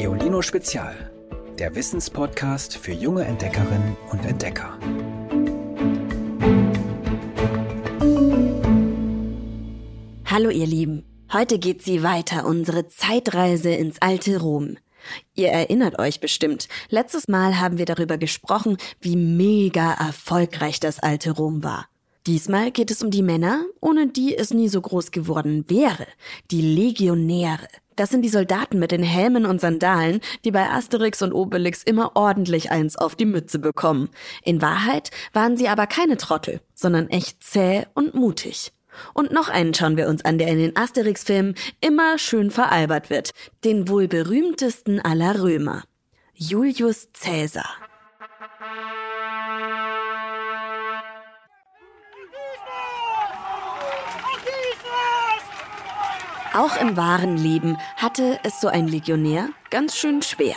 Geolino Spezial, der Wissenspodcast für junge Entdeckerinnen und Entdecker. Hallo ihr Lieben, heute geht sie weiter, unsere Zeitreise ins alte Rom. Ihr erinnert euch bestimmt, letztes Mal haben wir darüber gesprochen, wie mega erfolgreich das alte Rom war. Diesmal geht es um die Männer, ohne die es nie so groß geworden wäre, die Legionäre. Das sind die Soldaten mit den Helmen und Sandalen, die bei Asterix und Obelix immer ordentlich eins auf die Mütze bekommen. In Wahrheit waren sie aber keine Trottel, sondern echt zäh und mutig. Und noch einen schauen wir uns an, der in den Asterix-Filmen immer schön veralbert wird. Den wohl berühmtesten aller Römer. Julius Caesar. Auch im wahren Leben hatte es so ein Legionär ganz schön schwer.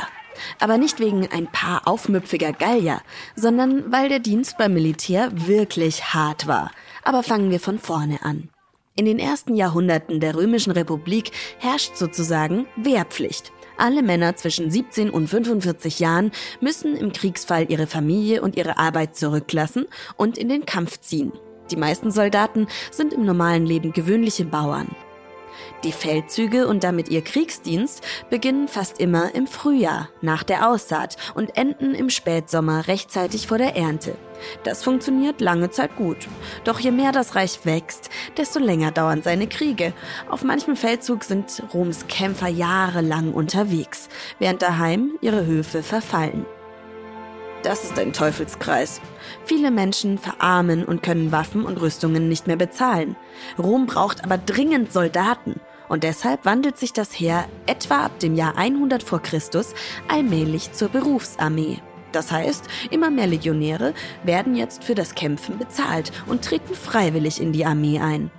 Aber nicht wegen ein paar aufmüpfiger Gallier, sondern weil der Dienst beim Militär wirklich hart war. Aber fangen wir von vorne an. In den ersten Jahrhunderten der Römischen Republik herrscht sozusagen Wehrpflicht. Alle Männer zwischen 17 und 45 Jahren müssen im Kriegsfall ihre Familie und ihre Arbeit zurücklassen und in den Kampf ziehen. Die meisten Soldaten sind im normalen Leben gewöhnliche Bauern. Die Feldzüge und damit ihr Kriegsdienst beginnen fast immer im Frühjahr, nach der Aussaat und enden im Spätsommer rechtzeitig vor der Ernte. Das funktioniert lange Zeit gut. Doch je mehr das Reich wächst, desto länger dauern seine Kriege. Auf manchem Feldzug sind Roms Kämpfer jahrelang unterwegs, während daheim ihre Höfe verfallen. Das ist ein Teufelskreis. Viele Menschen verarmen und können Waffen und Rüstungen nicht mehr bezahlen. Rom braucht aber dringend Soldaten. Und deshalb wandelt sich das Heer etwa ab dem Jahr 100 vor Christus allmählich zur Berufsarmee. Das heißt, immer mehr Legionäre werden jetzt für das Kämpfen bezahlt und treten freiwillig in die Armee ein.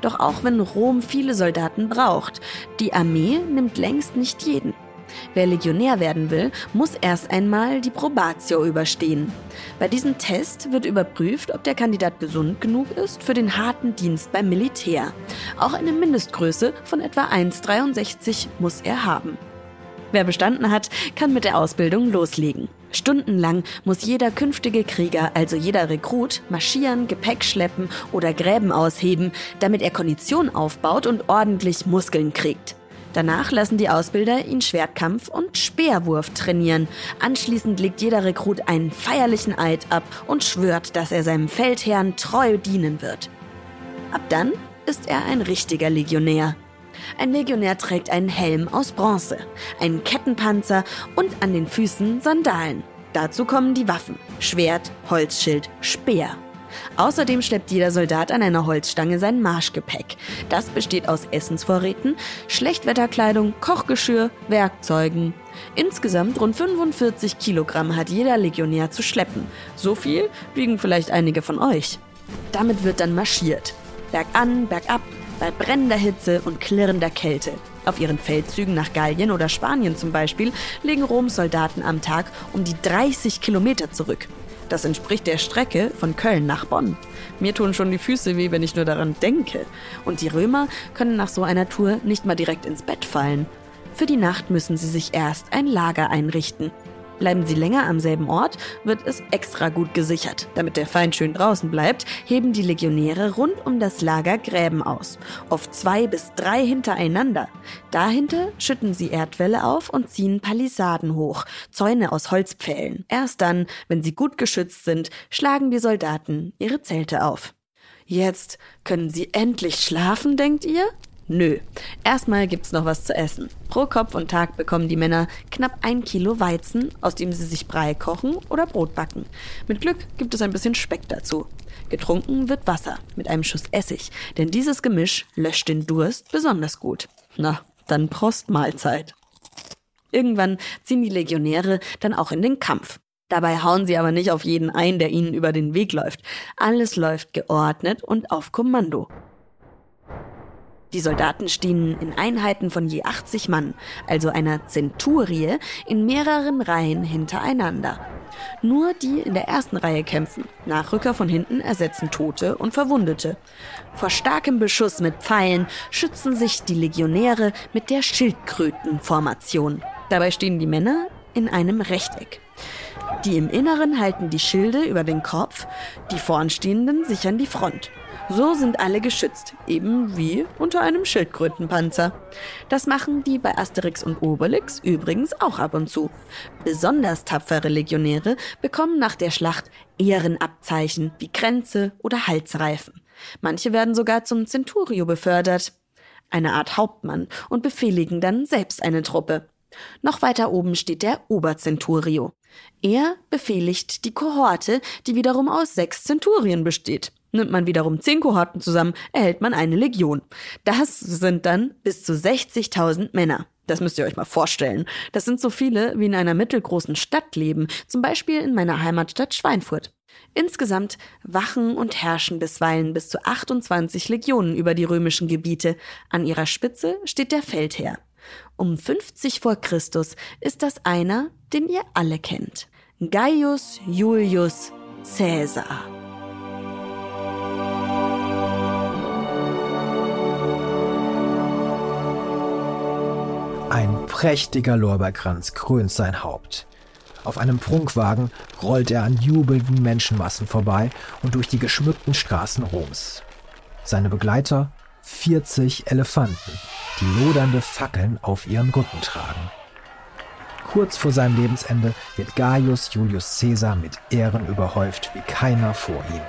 Doch auch wenn Rom viele Soldaten braucht, die Armee nimmt längst nicht jeden. Wer Legionär werden will, muss erst einmal die Probatio überstehen. Bei diesem Test wird überprüft, ob der Kandidat gesund genug ist für den harten Dienst beim Militär. Auch eine Mindestgröße von etwa 1,63 muss er haben. Wer bestanden hat, kann mit der Ausbildung loslegen. Stundenlang muss jeder künftige Krieger, also jeder Rekrut, marschieren, Gepäck schleppen oder Gräben ausheben, damit er Kondition aufbaut und ordentlich Muskeln kriegt. Danach lassen die Ausbilder ihn Schwertkampf und Speerwurf trainieren. Anschließend legt jeder Rekrut einen feierlichen Eid ab und schwört, dass er seinem Feldherrn treu dienen wird. Ab dann ist er ein richtiger Legionär. Ein Legionär trägt einen Helm aus Bronze, einen Kettenpanzer und an den Füßen Sandalen. Dazu kommen die Waffen, Schwert, Holzschild, Speer. Außerdem schleppt jeder Soldat an einer Holzstange sein Marschgepäck. Das besteht aus Essensvorräten, Schlechtwetterkleidung, Kochgeschirr, Werkzeugen. Insgesamt rund 45 Kilogramm hat jeder Legionär zu schleppen. So viel wiegen vielleicht einige von euch. Damit wird dann marschiert. Bergan, bergab, bei brennender Hitze und klirrender Kälte. Auf ihren Feldzügen nach Gallien oder Spanien zum Beispiel legen Roms Soldaten am Tag um die 30 Kilometer zurück. Das entspricht der Strecke von Köln nach Bonn. Mir tun schon die Füße weh, wenn ich nur daran denke. Und die Römer können nach so einer Tour nicht mal direkt ins Bett fallen. Für die Nacht müssen sie sich erst ein Lager einrichten. Bleiben sie länger am selben Ort, wird es extra gut gesichert. Damit der Feind schön draußen bleibt, heben die Legionäre rund um das Lager Gräben aus. Oft zwei bis drei hintereinander. Dahinter schütten sie Erdwälle auf und ziehen Palisaden hoch, Zäune aus Holzpfählen. Erst dann, wenn sie gut geschützt sind, schlagen die Soldaten ihre Zelte auf. Jetzt können sie endlich schlafen, denkt ihr? Nö. Erstmal gibt's noch was zu essen. Pro Kopf und Tag bekommen die Männer knapp ein Kilo Weizen, aus dem sie sich Brei kochen oder Brot backen. Mit Glück gibt es ein bisschen Speck dazu. Getrunken wird Wasser mit einem Schuss Essig, denn dieses Gemisch löscht den Durst besonders gut. Na, dann Prost Mahlzeit. Irgendwann ziehen die Legionäre dann auch in den Kampf. Dabei hauen sie aber nicht auf jeden ein, der ihnen über den Weg läuft. Alles läuft geordnet und auf Kommando. Die Soldaten stehen in Einheiten von je 80 Mann, also einer Zenturie, in mehreren Reihen hintereinander. Nur die in der ersten Reihe kämpfen. Nachrücker von hinten ersetzen Tote und Verwundete. Vor starkem Beschuss mit Pfeilen schützen sich die Legionäre mit der Schildkrötenformation. Dabei stehen die Männer in einem Rechteck. Die im Inneren halten die Schilde über den Kopf, die Vornstehenden sichern die Front. So sind alle geschützt, eben wie unter einem Schildkrötenpanzer. Das machen die bei Asterix und Obelix übrigens auch ab und zu. Besonders tapfere Legionäre bekommen nach der Schlacht Ehrenabzeichen wie Kränze oder Halsreifen. Manche werden sogar zum Centurio befördert, eine Art Hauptmann, und befehligen dann selbst eine Truppe. Noch weiter oben steht der Oberzenturio. Er befehligt die Kohorte, die wiederum aus sechs Zenturien besteht. Nimmt man wiederum zehn Kohorten zusammen, erhält man eine Legion. Das sind dann bis zu 60.000 Männer. Das müsst ihr euch mal vorstellen. Das sind so viele, wie in einer mittelgroßen Stadt leben, zum Beispiel in meiner Heimatstadt Schweinfurt. Insgesamt wachen und herrschen bisweilen bis zu 28 Legionen über die römischen Gebiete. An ihrer Spitze steht der Feldherr. Um 50 vor Christus ist das einer, den ihr alle kennt. Gaius Julius Caesar. Ein prächtiger Lorbeerkranz krönt sein Haupt. Auf einem Prunkwagen rollt er an jubelnden Menschenmassen vorbei und durch die geschmückten Straßen Roms. Seine Begleiter 40 Elefanten, die lodernde Fackeln auf ihren Rücken tragen. Kurz vor seinem Lebensende wird Gaius Julius Caesar mit Ehren überhäuft wie keiner vor ihm.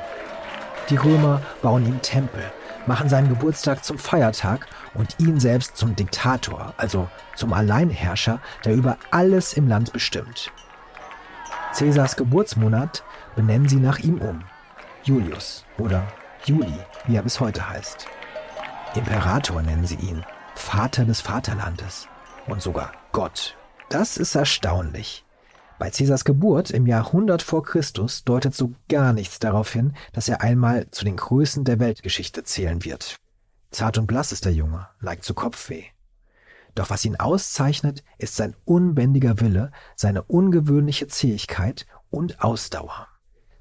Die Römer bauen ihm Tempel, machen seinen Geburtstag zum Feiertag und ihn selbst zum Diktator, also zum Alleinherrscher, der über alles im Land bestimmt. Cäsars Geburtsmonat benennen sie nach ihm um. Julius oder Juli, wie er bis heute heißt. Imperator nennen sie ihn, Vater des Vaterlandes und sogar Gott. Das ist erstaunlich. Bei Cäsars Geburt im Jahr 100 vor Christus deutet so gar nichts darauf hin, dass er einmal zu den Größen der Weltgeschichte zählen wird. Zart und blass ist der Junge, neigt zu Kopfweh. Doch was ihn auszeichnet, ist sein unbändiger Wille, seine ungewöhnliche Zähigkeit und Ausdauer.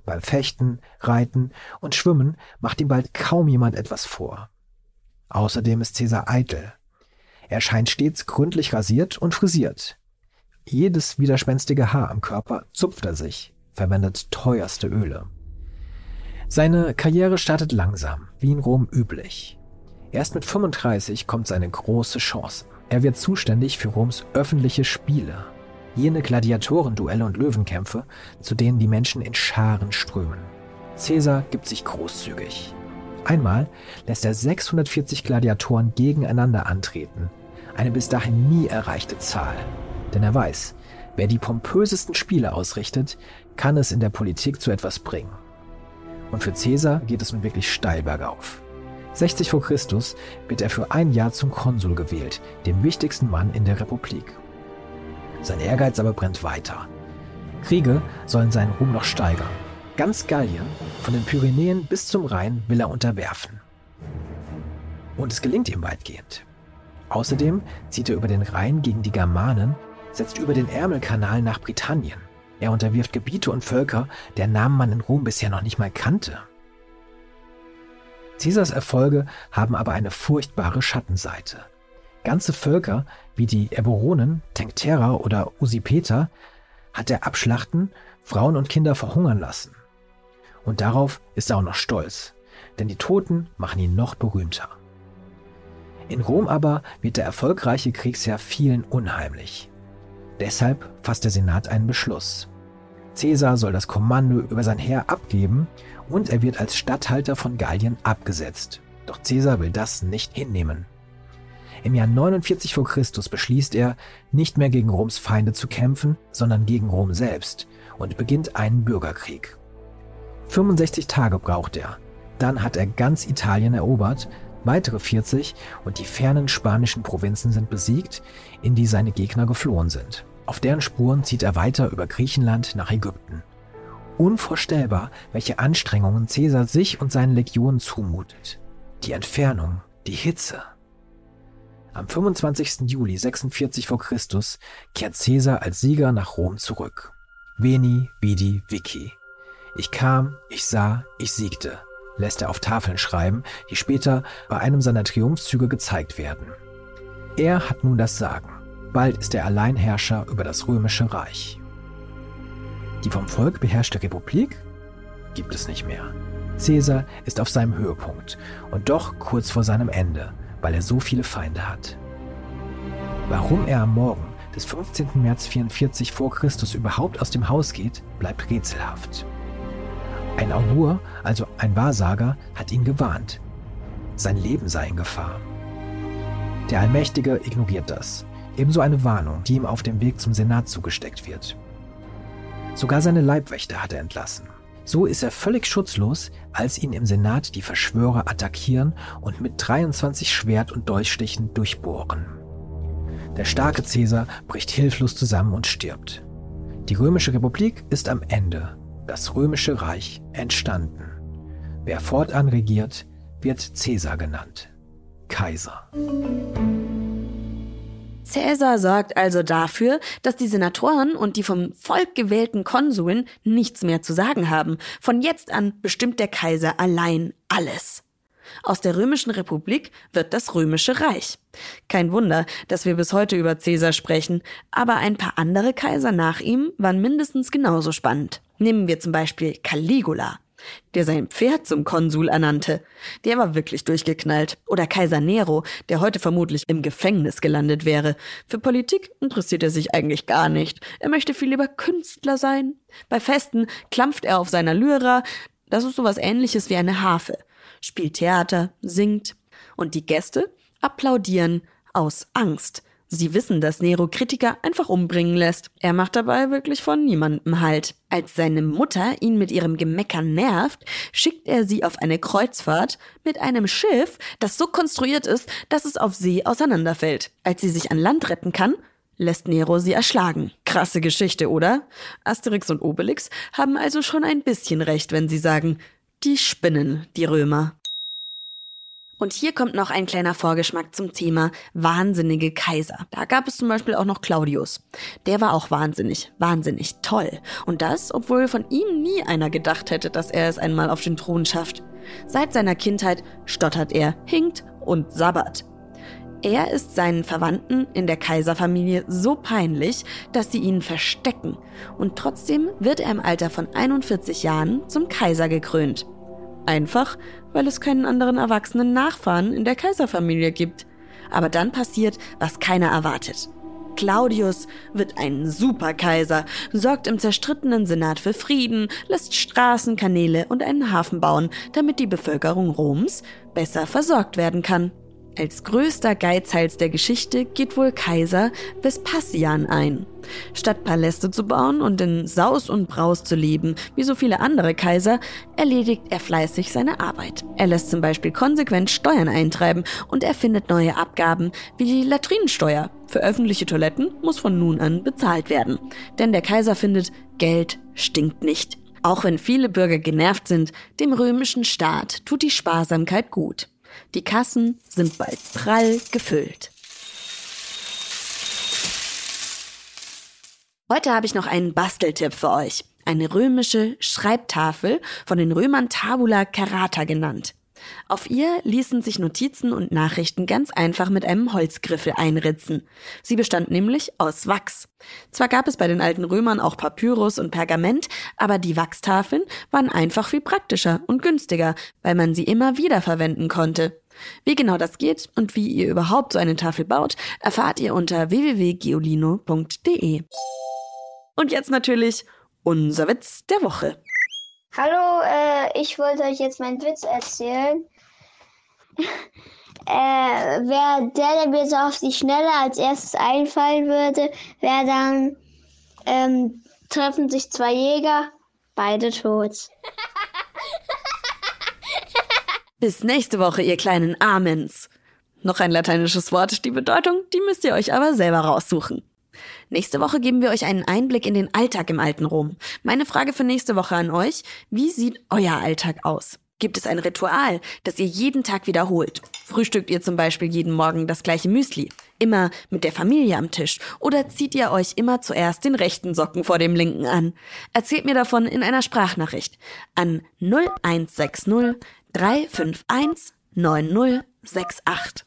Beim Fechten, Reiten und Schwimmen macht ihm bald kaum jemand etwas vor. Außerdem ist Cäsar eitel. Er scheint stets gründlich rasiert und frisiert. Jedes widerspenstige Haar am Körper zupft er sich, verwendet teuerste Öle. Seine Karriere startet langsam, wie in Rom üblich. Erst mit 35 kommt seine große Chance. Er wird zuständig für Roms öffentliche Spiele, jene Gladiatorenduelle und Löwenkämpfe, zu denen die Menschen in Scharen strömen. Caesar gibt sich großzügig. Einmal lässt er 640 Gladiatoren gegeneinander antreten, eine bis dahin nie erreichte Zahl. Denn er weiß, wer die pompösesten Spiele ausrichtet, kann es in der Politik zu etwas bringen. Und für Caesar geht es nun wirklich steil bergauf. 60 vor Christus wird er für ein Jahr zum Konsul gewählt, dem wichtigsten Mann in der Republik. Sein Ehrgeiz aber brennt weiter. Kriege sollen seinen Ruhm noch steigern. Ganz Gallien, von den Pyrenäen bis zum Rhein, will er unterwerfen. Und es gelingt ihm weitgehend. Außerdem zieht er über den Rhein gegen die Germanen, setzt über den Ärmelkanal nach Britannien. Er unterwirft Gebiete und Völker, deren Namen man in Rom bisher noch nicht mal kannte. Caesars Erfolge haben aber eine furchtbare Schattenseite. Ganze Völker wie die Eburonen, Tenctera oder Usipeter hat er abschlachten, Frauen und Kinder verhungern lassen. Und darauf ist er auch noch stolz, denn die Toten machen ihn noch berühmter. In Rom aber wird der erfolgreiche Kriegsherr vielen unheimlich. Deshalb fasst der Senat einen Beschluss. Caesar soll das Kommando über sein Heer abgeben und er wird als Statthalter von Gallien abgesetzt. Doch Caesar will das nicht hinnehmen. Im Jahr 49 vor Christus beschließt er, nicht mehr gegen Roms Feinde zu kämpfen, sondern gegen Rom selbst und beginnt einen Bürgerkrieg. 65 Tage braucht er. Dann hat er ganz Italien erobert, weitere 40 und die fernen spanischen Provinzen sind besiegt, in die seine Gegner geflohen sind. Auf deren Spuren zieht er weiter über Griechenland nach Ägypten. Unvorstellbar, welche Anstrengungen Caesar sich und seinen Legionen zumutet. Die Entfernung, die Hitze. Am 25. Juli 46 v. Chr. kehrt Caesar als Sieger nach Rom zurück. Veni, vidi, vici. Ich kam, ich sah, ich siegte, lässt er auf Tafeln schreiben, die später bei einem seiner Triumphzüge gezeigt werden. Er hat nun das Sagen. bald ist er Alleinherrscher über das römische Reich. Die vom Volk beherrschte Republik gibt es nicht mehr. Caesar ist auf seinem Höhepunkt und doch kurz vor seinem Ende, weil er so viele Feinde hat. Warum er am Morgen des 15. März 44 vor Christus überhaupt aus dem Haus geht, bleibt rätselhaft. Ein Augur, also ein Wahrsager, hat ihn gewarnt. Sein Leben sei in Gefahr. Der Allmächtige ignoriert das. Ebenso eine Warnung, die ihm auf dem Weg zum Senat zugesteckt wird. Sogar seine Leibwächter hat er entlassen. So ist er völlig schutzlos, als ihn im Senat die Verschwörer attackieren und mit 23 Schwert- und Dolchstichen durchbohren. Der starke Cäsar bricht hilflos zusammen und stirbt. Die römische Republik ist am Ende, das römische Reich entstanden. Wer fortan regiert, wird Cäsar genannt. Kaiser. Cäsar sorgt also dafür, dass die Senatoren und die vom Volk gewählten Konsuln nichts mehr zu sagen haben. Von jetzt an bestimmt der Kaiser allein alles. Aus der römischen Republik wird das römische Reich. Kein Wunder, dass wir bis heute über Cäsar sprechen, aber ein paar andere Kaiser nach ihm waren mindestens genauso spannend. Nehmen wir zum Beispiel Caligula der sein Pferd zum Konsul ernannte. Der war wirklich durchgeknallt. Oder Kaiser Nero, der heute vermutlich im Gefängnis gelandet wäre. Für Politik interessiert er sich eigentlich gar nicht. Er möchte viel lieber Künstler sein. Bei Festen klampft er auf seiner Lyra. Das ist sowas ähnliches wie eine Harfe. Spielt Theater, singt. Und die Gäste applaudieren aus Angst. Sie wissen, dass Nero Kritiker einfach umbringen lässt. Er macht dabei wirklich von niemandem Halt. Als seine Mutter ihn mit ihrem Gemeckern nervt, schickt er sie auf eine Kreuzfahrt mit einem Schiff, das so konstruiert ist, dass es auf See auseinanderfällt. Als sie sich an Land retten kann, lässt Nero sie erschlagen. Krasse Geschichte, oder? Asterix und Obelix haben also schon ein bisschen recht, wenn sie sagen, die spinnen, die Römer. Und hier kommt noch ein kleiner Vorgeschmack zum Thema wahnsinnige Kaiser. Da gab es zum Beispiel auch noch Claudius. Der war auch wahnsinnig, wahnsinnig toll. Und das, obwohl von ihm nie einer gedacht hätte, dass er es einmal auf den Thron schafft. Seit seiner Kindheit stottert er, hinkt und sabbert. Er ist seinen Verwandten in der Kaiserfamilie so peinlich, dass sie ihn verstecken. Und trotzdem wird er im Alter von 41 Jahren zum Kaiser gekrönt. Einfach, weil es keinen anderen erwachsenen Nachfahren in der Kaiserfamilie gibt. Aber dann passiert, was keiner erwartet. Claudius wird ein Superkaiser, sorgt im zerstrittenen Senat für Frieden, lässt Straßen, Kanäle und einen Hafen bauen, damit die Bevölkerung Roms besser versorgt werden kann. Als größter Geizhals der Geschichte geht wohl Kaiser Vespasian ein. Statt Paläste zu bauen und in Saus und Braus zu leben, wie so viele andere Kaiser, erledigt er fleißig seine Arbeit. Er lässt zum Beispiel konsequent Steuern eintreiben und erfindet neue Abgaben wie die Latrinensteuer. Für öffentliche Toiletten muss von nun an bezahlt werden. Denn der Kaiser findet, Geld stinkt nicht. Auch wenn viele Bürger genervt sind, dem römischen Staat tut die Sparsamkeit gut. Die Kassen sind bald prall gefüllt. Heute habe ich noch einen Basteltipp für euch. Eine römische Schreibtafel von den Römern Tabula Carata genannt. Auf ihr ließen sich Notizen und Nachrichten ganz einfach mit einem Holzgriffel einritzen. Sie bestand nämlich aus Wachs. Zwar gab es bei den alten Römern auch Papyrus und Pergament, aber die Wachstafeln waren einfach viel praktischer und günstiger, weil man sie immer wieder verwenden konnte. Wie genau das geht und wie ihr überhaupt so eine Tafel baut, erfahrt ihr unter www.geolino.de. Und jetzt natürlich unser Witz der Woche. Hallo, äh, ich wollte euch jetzt meinen Witz erzählen. äh, wer der, der mir so auf die Schnelle als erstes einfallen würde, wäre dann ähm, treffen sich zwei Jäger, beide tot. Bis nächste Woche, ihr kleinen Amens. Noch ein lateinisches Wort, die Bedeutung, die müsst ihr euch aber selber raussuchen. Nächste Woche geben wir euch einen Einblick in den Alltag im alten Rom. Meine Frage für nächste Woche an euch, wie sieht euer Alltag aus? Gibt es ein Ritual, das ihr jeden Tag wiederholt? Frühstückt ihr zum Beispiel jeden Morgen das gleiche Müsli? Immer mit der Familie am Tisch? Oder zieht ihr euch immer zuerst den rechten Socken vor dem linken an? Erzählt mir davon in einer Sprachnachricht an 0160 351 9068.